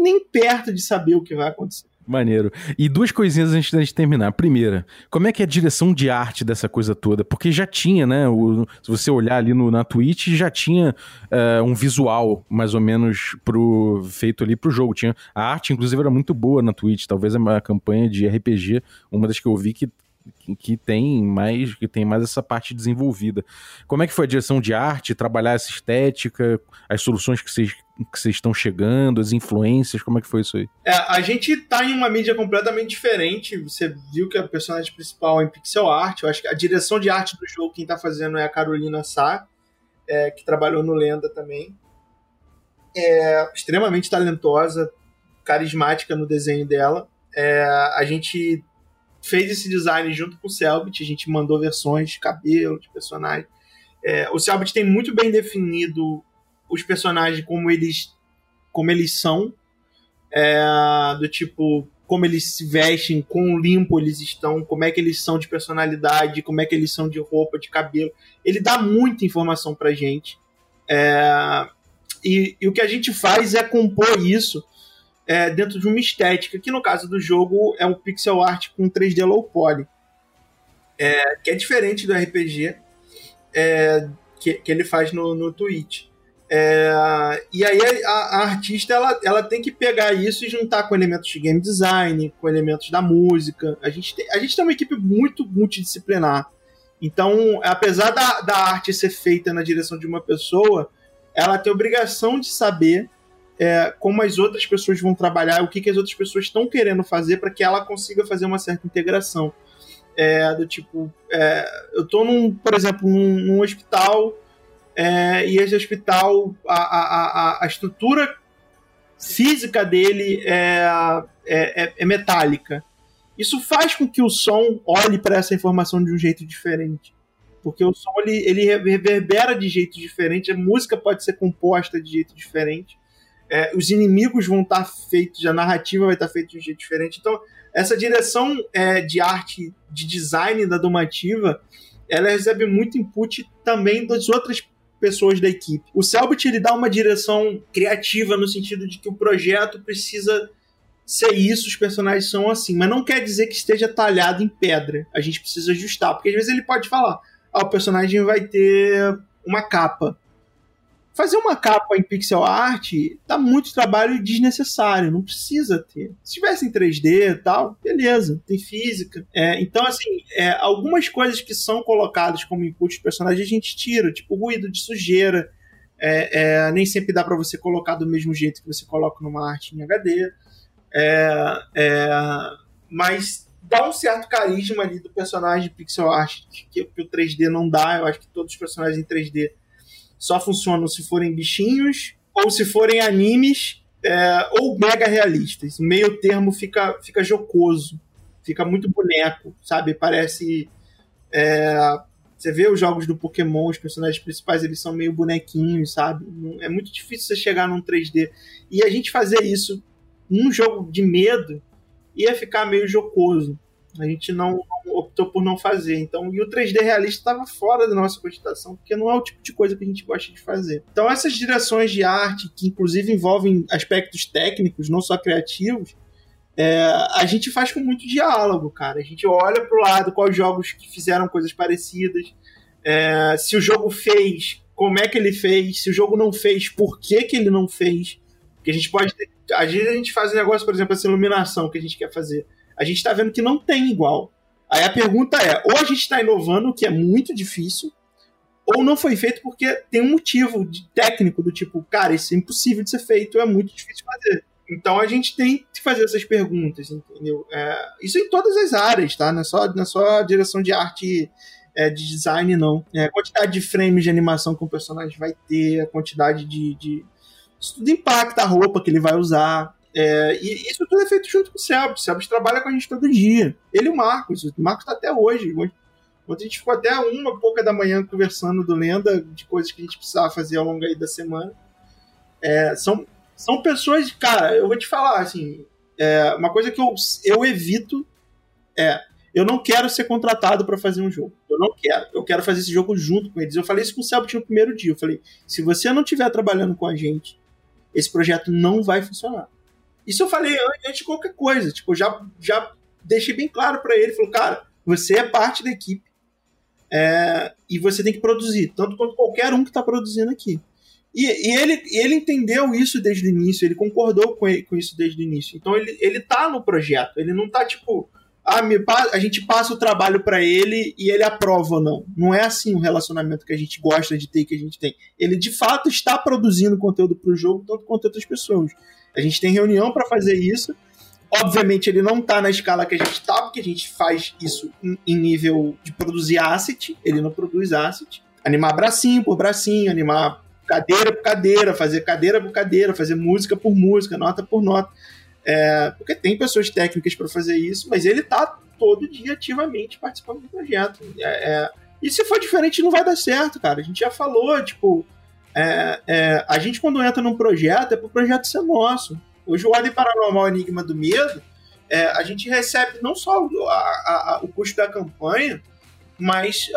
S3: nem perto de saber o que vai acontecer.
S1: Maneiro. E duas coisinhas antes da gente terminar. Primeira, como é que é a direção de arte dessa coisa toda? Porque já tinha, né? O, se você olhar ali no, na Twitch, já tinha uh, um visual mais ou menos pro, feito ali pro jogo. Tinha, a arte, inclusive, era muito boa na Twitch. Talvez a campanha de RPG, uma das que eu vi que que tem mais que tem mais essa parte desenvolvida. Como é que foi a direção de arte, trabalhar essa estética, as soluções que vocês que vocês estão chegando, as influências, como é que foi isso aí?
S3: É, a gente tá em uma mídia completamente diferente. Você viu que a personagem principal é em pixel art. Eu acho que a direção de arte do jogo quem tá fazendo é a Carolina Sá, é, que trabalhou no Lenda também. É extremamente talentosa, carismática no desenho dela. É, a gente fez esse design junto com o Selbit, a gente mandou versões de cabelo, de personagem. É, o Selbit tem muito bem definido os personagens como eles, como eles são, é, do tipo como eles se vestem, quão limpo eles estão, como é que eles são de personalidade, como é que eles são de roupa, de cabelo. Ele dá muita informação pra gente. É, e, e, o que a gente faz é compor isso é, dentro de uma estética, que no caso do jogo é um pixel art com 3D low poly, é, que é diferente do RPG é, que, que, ele faz no, no Twitch. É, e aí a, a, artista ela, ela tem que pegar isso e juntar com elementos de game design, com elementos da música. A gente tem, a gente tem uma equipe muito multidisciplinar. Então, apesar da, da arte ser feita na direção de uma pessoa, ela tem obrigação de saber é, como as outras pessoas vão trabalhar, o que, que as outras pessoas estão querendo fazer para que ela consiga fazer uma certa integração. É, do tipo, é, eu estou num, por exemplo, num, num hospital é, e esse hospital, a, a, a, a estrutura física dele é, é, é, é metálica. Isso faz com que o som olhe para essa informação de um jeito diferente. Porque o som ele, ele reverbera de jeito diferente, a música pode ser composta de jeito diferente, é, os inimigos vão estar feitos, a narrativa vai estar feita de um jeito diferente. Então, essa direção é, de arte, de design da Domativa, ela recebe muito input também das outras pessoas da equipe. O Selbit ele dá uma direção criativa no sentido de que o projeto precisa ser isso, os personagens são assim, mas não quer dizer que esteja talhado em pedra. A gente precisa ajustar, porque às vezes ele pode falar: ah, o personagem vai ter uma capa. Fazer uma capa em pixel art dá muito trabalho desnecessário, não precisa ter. Se tivesse em 3D e tal, beleza, tem física. É, então, assim, é, algumas coisas que são colocadas como input de personagem a gente tira, tipo ruído de sujeira. É, é, nem sempre dá para você colocar do mesmo jeito que você coloca numa arte em HD. É, é, mas dá um certo carisma ali do personagem pixel art que, que o 3D não dá. Eu acho que todos os personagens em 3D só funcionam se forem bichinhos ou se forem animes é, ou mega realistas. O meio termo fica, fica jocoso, fica muito boneco, sabe? Parece. É, você vê os jogos do Pokémon, os personagens principais eles são meio bonequinhos, sabe? É muito difícil você chegar num 3D. E a gente fazer isso num jogo de medo ia ficar meio jocoso. A gente não optou por não fazer. Então, e o 3D realista estava fora da nossa cogitação, porque não é o tipo de coisa que a gente gosta de fazer. Então, essas direções de arte, que inclusive envolvem aspectos técnicos, não só criativos, é, a gente faz com muito diálogo, cara. A gente olha para o lado quais jogos que fizeram coisas parecidas, é, se o jogo fez, como é que ele fez, se o jogo não fez, por que, que ele não fez. Porque a gente pode. Às vezes a gente faz um negócio, por exemplo, essa iluminação que a gente quer fazer a gente está vendo que não tem igual. Aí a pergunta é: ou a gente está inovando, o que é muito difícil, ou não foi feito porque tem um motivo técnico do tipo, cara, isso é impossível de ser feito, é muito difícil de fazer. Então a gente tem que fazer essas perguntas, entendeu? É, isso em todas as áreas, tá? Não é só, não é só direção de arte, é, de design, não. É, a quantidade de frames de animação que o personagem vai ter, a quantidade de, de. Isso tudo impacta a roupa que ele vai usar. É, e isso tudo é feito junto com o Selbs. O Selbs trabalha com a gente todo dia. Ele e o Marcos. O Marcos está até hoje. Ontem a gente ficou até uma pouca da manhã conversando do Lenda, de coisas que a gente precisava fazer ao longo aí da semana. É, são, são pessoas, cara, eu vou te falar, assim, é, uma coisa que eu, eu evito é, eu não quero ser contratado para fazer um jogo. Eu não quero. Eu quero fazer esse jogo junto com eles. Eu falei isso com o Selbit no primeiro dia. Eu falei, se você não estiver trabalhando com a gente, esse projeto não vai funcionar. Isso eu falei antes de qualquer coisa. Tipo, já, já deixei bem claro para ele. Falou, cara, você é parte da equipe é, e você tem que produzir, tanto quanto qualquer um que está produzindo aqui. E, e, ele, ele entendeu isso desde o início, ele concordou com, ele, com isso desde o início. Então ele, ele tá no projeto, ele não tá tipo, ah, me, a gente passa o trabalho para ele e ele aprova, não. Não é assim o relacionamento que a gente gosta de ter, que a gente tem. Ele de fato está produzindo conteúdo para o jogo, tanto quanto outras pessoas. A gente tem reunião para fazer isso. Obviamente, ele não está na escala que a gente está, porque a gente faz isso em nível de produzir asset, ele não produz asset. Animar bracinho por bracinho, animar cadeira por cadeira, fazer cadeira por cadeira, fazer música por música, nota por nota. É, porque tem pessoas técnicas para fazer isso, mas ele está todo dia ativamente participando do projeto. É, é, e se for diferente, não vai dar certo, cara. A gente já falou, tipo, é, é, a gente, quando entra num projeto, é para o projeto ser nosso. Hoje, o Ordem Paranormal Enigma do Medo, é, a gente recebe não só a, a, a, o custo da campanha, mas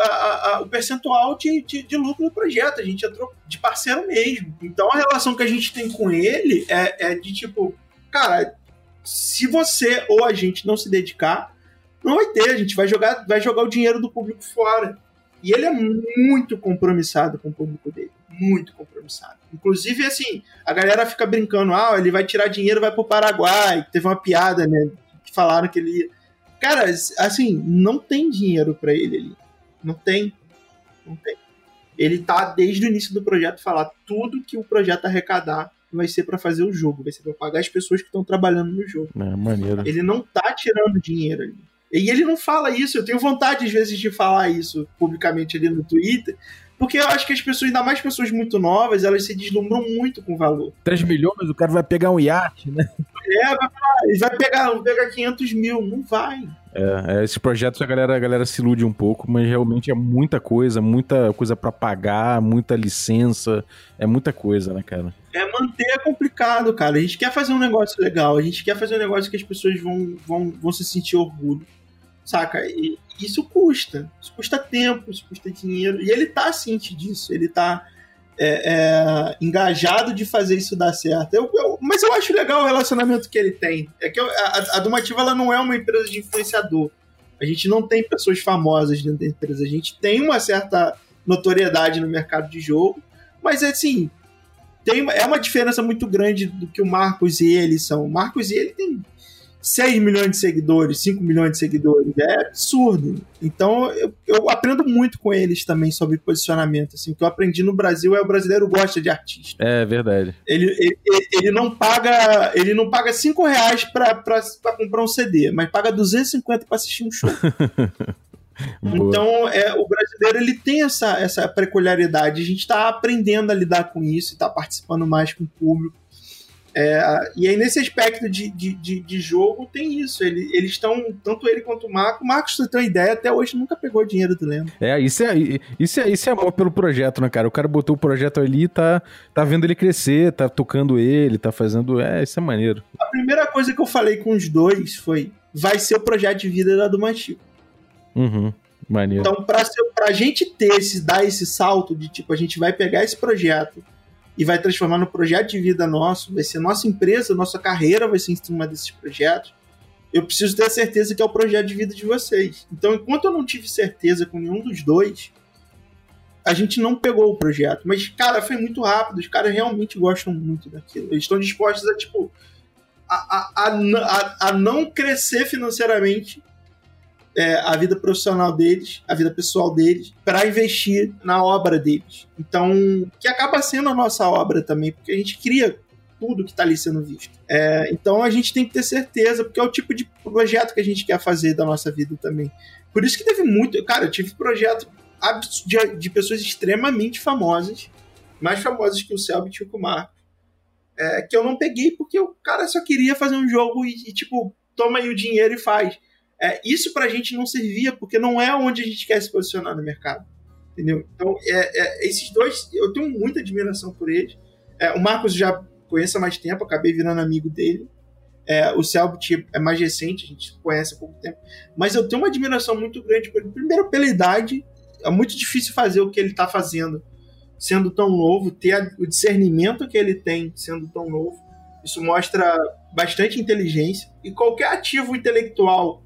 S3: o percentual de, de, de, lucro do projeto. A gente entrou de parceiro mesmo. Então, a relação que a gente tem com ele é, é de tipo, cara, se você ou a gente não se dedicar, não vai ter. A gente vai jogar, vai jogar o dinheiro do público fora. E ele é muito compromissado com o público dele muito compromissado. Inclusive, assim, a galera fica brincando, ah, ele vai tirar dinheiro vai pro Paraguai. Teve uma piada, né? Que falaram que ele. Cara, assim, não tem dinheiro para ele ali. Não tem. Não tem. Ele tá desde o início do projeto falar tudo que o projeto arrecadar vai ser para fazer o jogo, vai ser para pagar as pessoas que estão trabalhando no jogo.
S1: É, maneiro.
S3: Ele não tá tirando dinheiro ali. E ele não fala isso. Eu tenho vontade, às vezes, de falar isso publicamente ali no Twitter. Porque eu acho que as pessoas, ainda mais pessoas muito novas, elas se deslumbram muito com o valor.
S1: 3 milhões, o cara vai pegar um iate, né?
S3: É, vai, vai pegar, vai pegar 500 mil. Não vai.
S1: É, é, esses projetos a galera, a galera se ilude um pouco, mas realmente é muita coisa, muita coisa para pagar, muita licença, é muita coisa, né, cara?
S3: É manter é complicado, cara. A gente quer fazer um negócio legal, a gente quer fazer um negócio que as pessoas vão, vão, vão se sentir orgulho, saca? E isso custa, isso custa tempo, isso custa dinheiro, e ele tá ciente disso, ele tá é, é, engajado de fazer isso dar certo. Eu, eu, mas eu acho legal o relacionamento que ele tem. É que eu, a, a Dumativa ela não é uma empresa de influenciador. A gente não tem pessoas famosas dentro da empresa. A gente tem uma certa notoriedade no mercado de jogo, mas assim, tem, é uma diferença muito grande do que o Marcos e ele são. O Marcos e ele tem 6 milhões de seguidores, 5 milhões de seguidores. É absurdo. Então eu, eu, aprendo muito com eles também sobre posicionamento. Assim, o que eu aprendi no Brasil é o brasileiro gosta de artista.
S1: É verdade.
S3: Ele, ele, ele não paga ele não paga 5 reais pra, pra, pra comprar um CD, mas paga 250 pra assistir um show. então, é, o brasileiro ele tem essa, essa peculiaridade. A gente está aprendendo a lidar com isso e está participando mais com o público. É, e aí, nesse aspecto de, de, de, de jogo, tem isso. Ele, eles estão, tanto ele quanto o Marco. O Marcos, você tem uma ideia, até hoje nunca pegou dinheiro do Lembro.
S1: É, isso é, isso, é, isso é amor pelo projeto, né, cara? O cara botou o projeto ali e tá, tá vendo ele crescer, tá tocando ele, tá fazendo. É, isso é maneiro.
S3: A primeira coisa que eu falei com os dois foi: vai ser o projeto de vida da Dumativo.
S1: Uhum. Maneiro.
S3: Então, pra, ser, pra gente ter esse, dar esse salto de tipo, a gente vai pegar esse projeto e vai transformar no projeto de vida nosso, vai ser nossa empresa, nossa carreira vai ser em cima desses projetos. Eu preciso ter a certeza que é o projeto de vida de vocês. Então, enquanto eu não tive certeza com nenhum dos dois, a gente não pegou o projeto. Mas, cara, foi muito rápido. Os caras realmente gostam muito daquilo. Eles estão dispostos a, tipo, a, a, a, a não crescer financeiramente é, a vida profissional deles, a vida pessoal deles, para investir na obra deles. Então, que acaba sendo a nossa obra também, porque a gente cria tudo que está ali sendo visto. É, então a gente tem que ter certeza, porque é o tipo de projeto que a gente quer fazer da nossa vida também. Por isso que teve muito. Cara, eu tive projeto de, de pessoas extremamente famosas, mais famosas que o Selbit e o Marcos, é, que eu não peguei porque o cara só queria fazer um jogo e, e tipo, toma aí o dinheiro e faz. É, isso para a gente não servia, porque não é onde a gente quer se posicionar no mercado. Entendeu? Então, é, é, esses dois, eu tenho muita admiração por eles. É, o Marcos já conheço há mais tempo, acabei virando amigo dele. É, o Selbit é mais recente, a gente conhece há pouco tempo. Mas eu tenho uma admiração muito grande por ele. Primeiro, pela idade, é muito difícil fazer o que ele está fazendo sendo tão novo, ter a, o discernimento que ele tem sendo tão novo. Isso mostra bastante inteligência. E qualquer ativo intelectual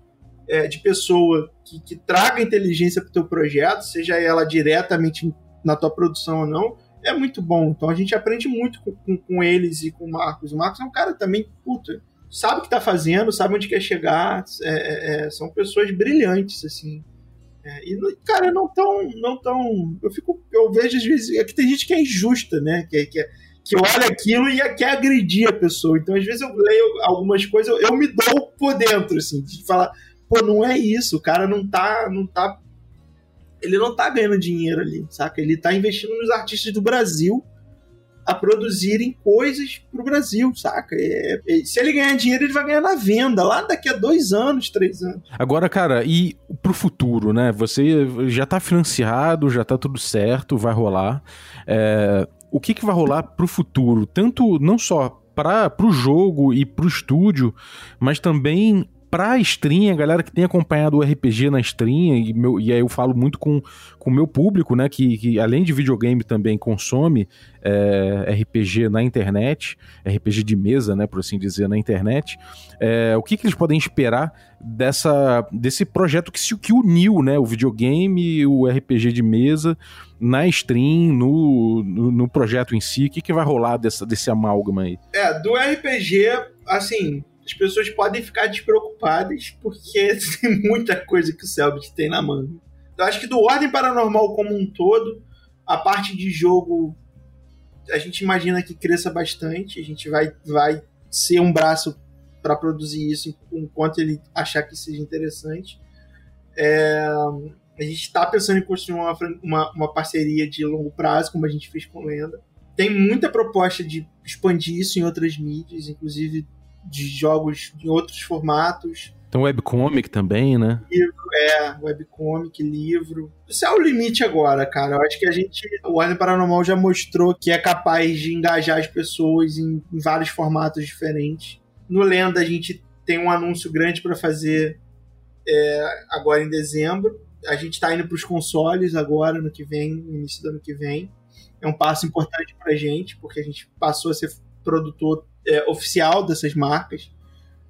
S3: é, de pessoa que, que traga inteligência para o teu projeto, seja ela diretamente na tua produção ou não, é muito bom. Então a gente aprende muito com, com, com eles e com o Marcos. O Marcos é um cara também, puta, sabe o que está fazendo, sabe onde quer chegar, é, é, é, são pessoas brilhantes, assim. É, e, cara, não tão, não tão. Eu fico, eu vejo às vezes é que tem gente que é injusta, né? Que, que, que olha aquilo e quer agredir a pessoa. Então, às vezes eu leio algumas coisas, eu, eu me dou por dentro, assim, de falar, Pô, não é isso. O cara não tá, não tá. Ele não tá ganhando dinheiro ali, saca? Ele tá investindo nos artistas do Brasil a produzirem coisas pro Brasil, saca? É, é, se ele ganhar dinheiro, ele vai ganhar na venda, lá daqui a dois anos, três anos.
S1: Agora, cara, e pro futuro, né? Você já tá financiado, já tá tudo certo, vai rolar. É, o que, que vai rolar pro futuro? Tanto, não só para o jogo e para o estúdio, mas também pra stream, a galera que tem acompanhado o RPG na stream, e, meu, e aí eu falo muito com o meu público, né, que, que além de videogame também consome é, RPG na internet, RPG de mesa, né, por assim dizer, na internet, é, o que, que eles podem esperar dessa, desse projeto que, se, que uniu, né, o videogame e o RPG de mesa na stream, no, no, no projeto em si, o que, que vai rolar dessa, desse amálgama aí?
S3: É, do RPG, assim, as pessoas podem ficar despreocupadas porque tem muita coisa que o Selbit tem na manga. Eu acho que do Ordem Paranormal como um todo, a parte de jogo a gente imagina que cresça bastante, a gente vai, vai ser um braço para produzir isso enquanto ele achar que seja interessante. É, a gente está pensando em construir uma, uma, uma, parceria de longo prazo, como a gente fez com Lenda. Tem muita proposta de expandir isso em outras mídias, inclusive de jogos em outros formatos.
S1: Tem webcomic também, né?
S3: Livro, é, webcomic, livro. Isso é o limite agora, cara. Eu acho que a gente. O Warner Paranormal já mostrou que é capaz de engajar as pessoas em, em vários formatos diferentes. No Lenda, a gente tem um anúncio grande para fazer é, agora em dezembro. A gente está indo para os consoles agora, no que vem, no início do ano que vem. É um passo importante para a gente, porque a gente passou a ser produtor é, oficial dessas marcas.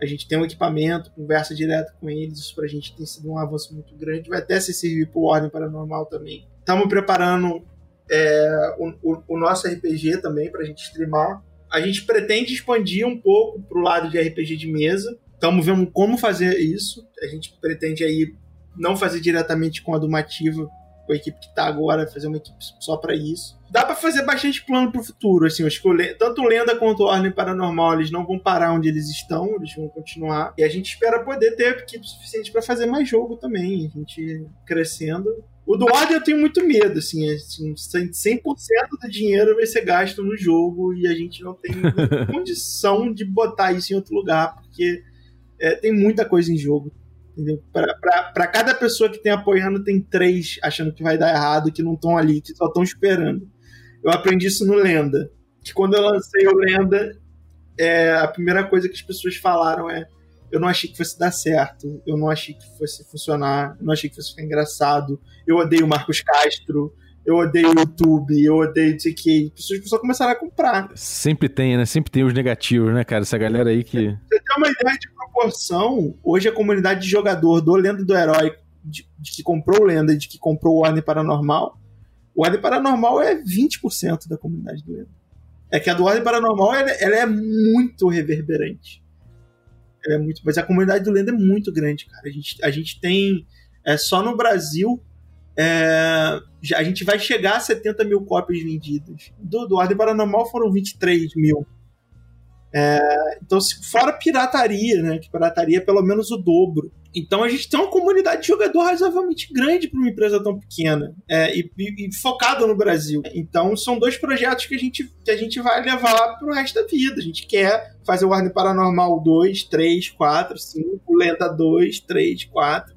S3: A gente tem um equipamento, conversa direto com eles, isso pra gente tem sido um avanço muito grande. Vai até se servir pro Ordem Paranormal também. Estamos preparando é, o, o, o, nosso RPG também pra gente streamar. A gente pretende expandir um pouco pro lado de RPG de mesa. Estamos vendo como fazer isso. A gente pretende aí não fazer diretamente com a Dumativa, com a equipe que está agora, fazer uma equipe só para isso. Dá para fazer bastante plano para o futuro, assim, acho que tanto Lenda quanto Ordem Paranormal, eles não vão parar onde eles estão, eles vão continuar. E a gente espera poder ter equipe suficiente para fazer mais jogo também, a gente crescendo. O do Ordem eu tenho muito medo, assim, assim 100% do dinheiro vai ser gasto no jogo e a gente não tem condição de botar isso em outro lugar, porque é, tem muita coisa em jogo Entendeu? Para cada pessoa que tem apoiando, tem três achando que vai dar errado, que não estão ali, que só estão esperando. Eu aprendi isso no Lenda. Que quando eu lancei o Lenda, é, a primeira coisa que as pessoas falaram é: eu não achei que fosse dar certo, eu não achei que fosse funcionar, eu não achei que fosse ficar engraçado, eu odeio o Marcos Castro, eu odeio o YouTube, eu odeio não sei o que. As pessoas começaram a comprar.
S1: Sempre tem, né? Sempre tem os negativos, né, cara? Essa galera aí que.
S3: Você tem uma ideia de proporção, hoje a comunidade de jogador do Lenda do Herói, de, de que comprou o Lenda e de que comprou o Ordem Paranormal, o Ordem Paranormal é 20% da comunidade do Lenda. É que a do Ordem Paranormal ela, ela é muito reverberante. Ela é muito, mas a comunidade do Lenda é muito grande, cara. A gente, a gente tem. É, só no Brasil é, a gente vai chegar a 70 mil cópias vendidas. Do, do Ordem Paranormal foram 23 mil. É, então, fora pirataria, né? Que pirataria é pelo menos o dobro. Então a gente tem uma comunidade de jogador razoavelmente grande para uma empresa tão pequena é, e, e, e, focada no Brasil. Então são dois projetos que a gente, que a gente vai levar para o resto da vida. A gente quer fazer o Warner Paranormal 2, 3, 4, 5, Lenda 2, 3, 4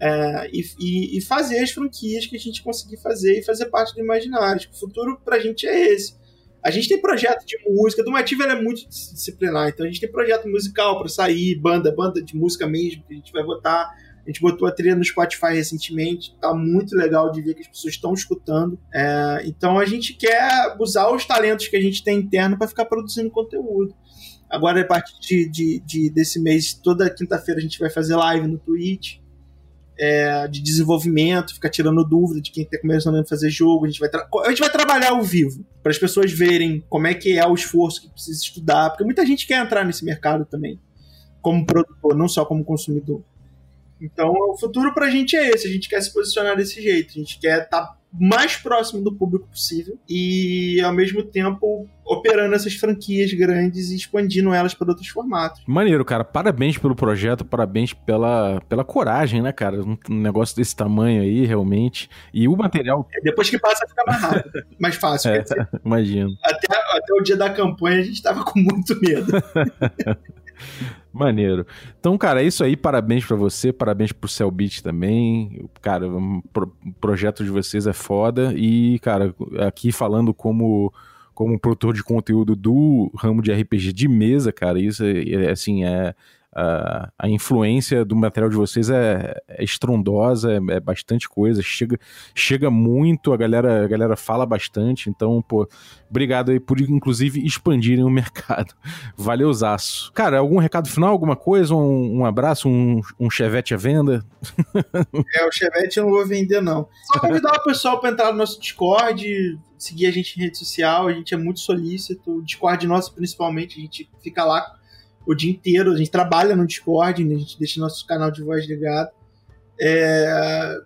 S3: é, e, e, fazer as franquias que a gente conseguir fazer e fazer parte do imaginário. O futuro pra gente é esse. A gente tem projeto de música, do Mativa é muito disciplinar, então a gente tem projeto musical para sair, banda, banda de música mesmo, que a gente vai votar. A gente botou a trilha no Spotify recentemente, tá muito legal de ver que as pessoas estão escutando. É, então a gente quer usar os talentos que a gente tem interno para ficar produzindo conteúdo. Agora, a partir de, de, de desse mês, toda quinta-feira a gente vai fazer live no Twitch é, de desenvolvimento, ficar tirando dúvida de quem está começando a fazer jogo. A gente vai, a gente vai trabalhar ao vivo, para as pessoas verem como é que é o esforço que precisa estudar, porque muita gente quer entrar nesse mercado também, como produtor, não só como consumidor. Então, o futuro para a gente é esse. A gente quer se posicionar desse jeito. A gente quer estar tá mais próximo do público possível e, ao mesmo tempo, operando essas franquias grandes e expandindo elas para outros formatos.
S1: Maneiro, cara. Parabéns pelo projeto, parabéns pela, pela coragem, né, cara? Um, negócio desse tamanho aí, realmente. E o material.
S3: É, depois que passa, fica mais rápido, mais fácil.
S1: É, imagino.
S3: Até, até o dia da campanha a gente tava com muito medo.
S1: Maneiro. Então, cara, é isso aí. Parabéns para você, parabéns pro Cellbit também. Cara, o pro, projeto de vocês é foda. E, cara, aqui falando como como produtor de conteúdo do ramo de RPG de mesa, cara, isso é, é assim, é a, influência do material de vocês é, é estrondosa, é, é, bastante coisa, chega, chega muito, a galera, a galera fala bastante, então, pô, obrigado aí por, inclusive, expandirem o mercado. Valeuzaço. Cara, algum recado final, alguma coisa? Um, um abraço, um, um chevette à venda?
S3: é, o chevette eu não vou vender, não. Só convidar o pessoal para entrar no nosso Discord, seguir a gente em rede social, a gente é muito solícito, o Discord nosso principalmente, a gente fica lá o dia inteiro. A gente trabalha no Discord, né? a gente deixa nosso canal de voz ligado. É...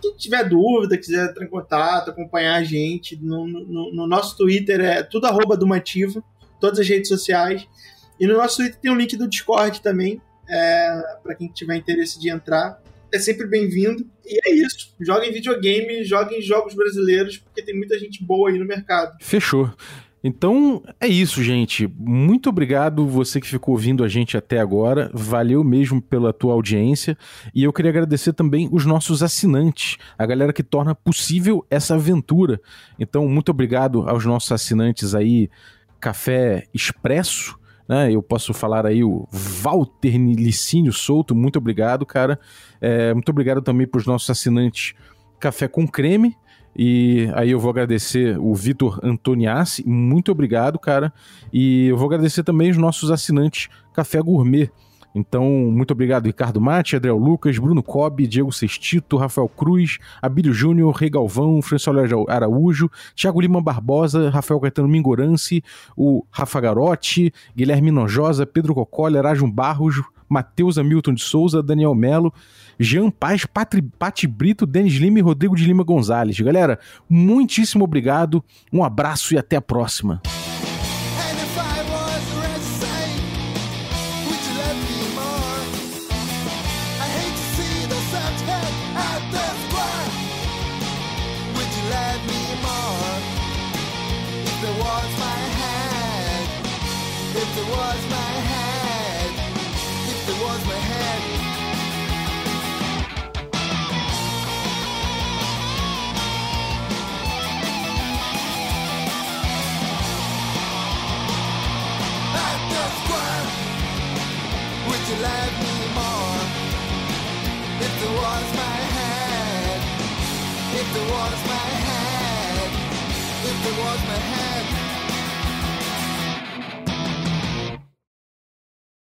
S3: Quem tiver dúvida, quiser entrar em contato, acompanhar a gente, no, no, no nosso Twitter é tudo arroba Dumativa, todas as redes sociais.
S4: E no nosso Twitter tem um link do Discord também, é, para quem tiver interesse de entrar. É sempre bem-vindo. E é isso. Joguem videogame, joguem jogos brasileiros, porque tem muita gente boa aí no mercado.
S1: Fechou. Então é isso, gente. Muito obrigado você que ficou ouvindo a gente até agora. Valeu mesmo pela tua audiência. E eu queria agradecer também os nossos assinantes, a galera que torna possível essa aventura. Então, muito obrigado aos nossos assinantes aí, Café Expresso. Né, eu posso falar aí o Walter Licínio Souto, muito obrigado, cara. É, muito obrigado também para os nossos assinantes Café com Creme, e aí eu vou agradecer o Vitor Antoniassi, muito obrigado, cara. E eu vou agradecer também os nossos assinantes Café Gourmet. Então, muito obrigado, Ricardo Mate, Adriel Lucas, Bruno Cobb, Diego Sextito, Rafael Cruz, Abílio Júnior, Rei Galvão, François Araújo, Thiago Lima Barbosa, Rafael Caetano Mingorance, o Rafa Garotti, Guilherme Nojosa, Pedro Cocoli, Erasmo Barros, Matheus Hamilton de Souza, Daniel Melo, Jean Paz, Patri, Pati Brito, Denis Lima e Rodrigo de Lima Gonzalez. Galera, muitíssimo obrigado, um abraço e até a próxima. Was my head, if it was my head.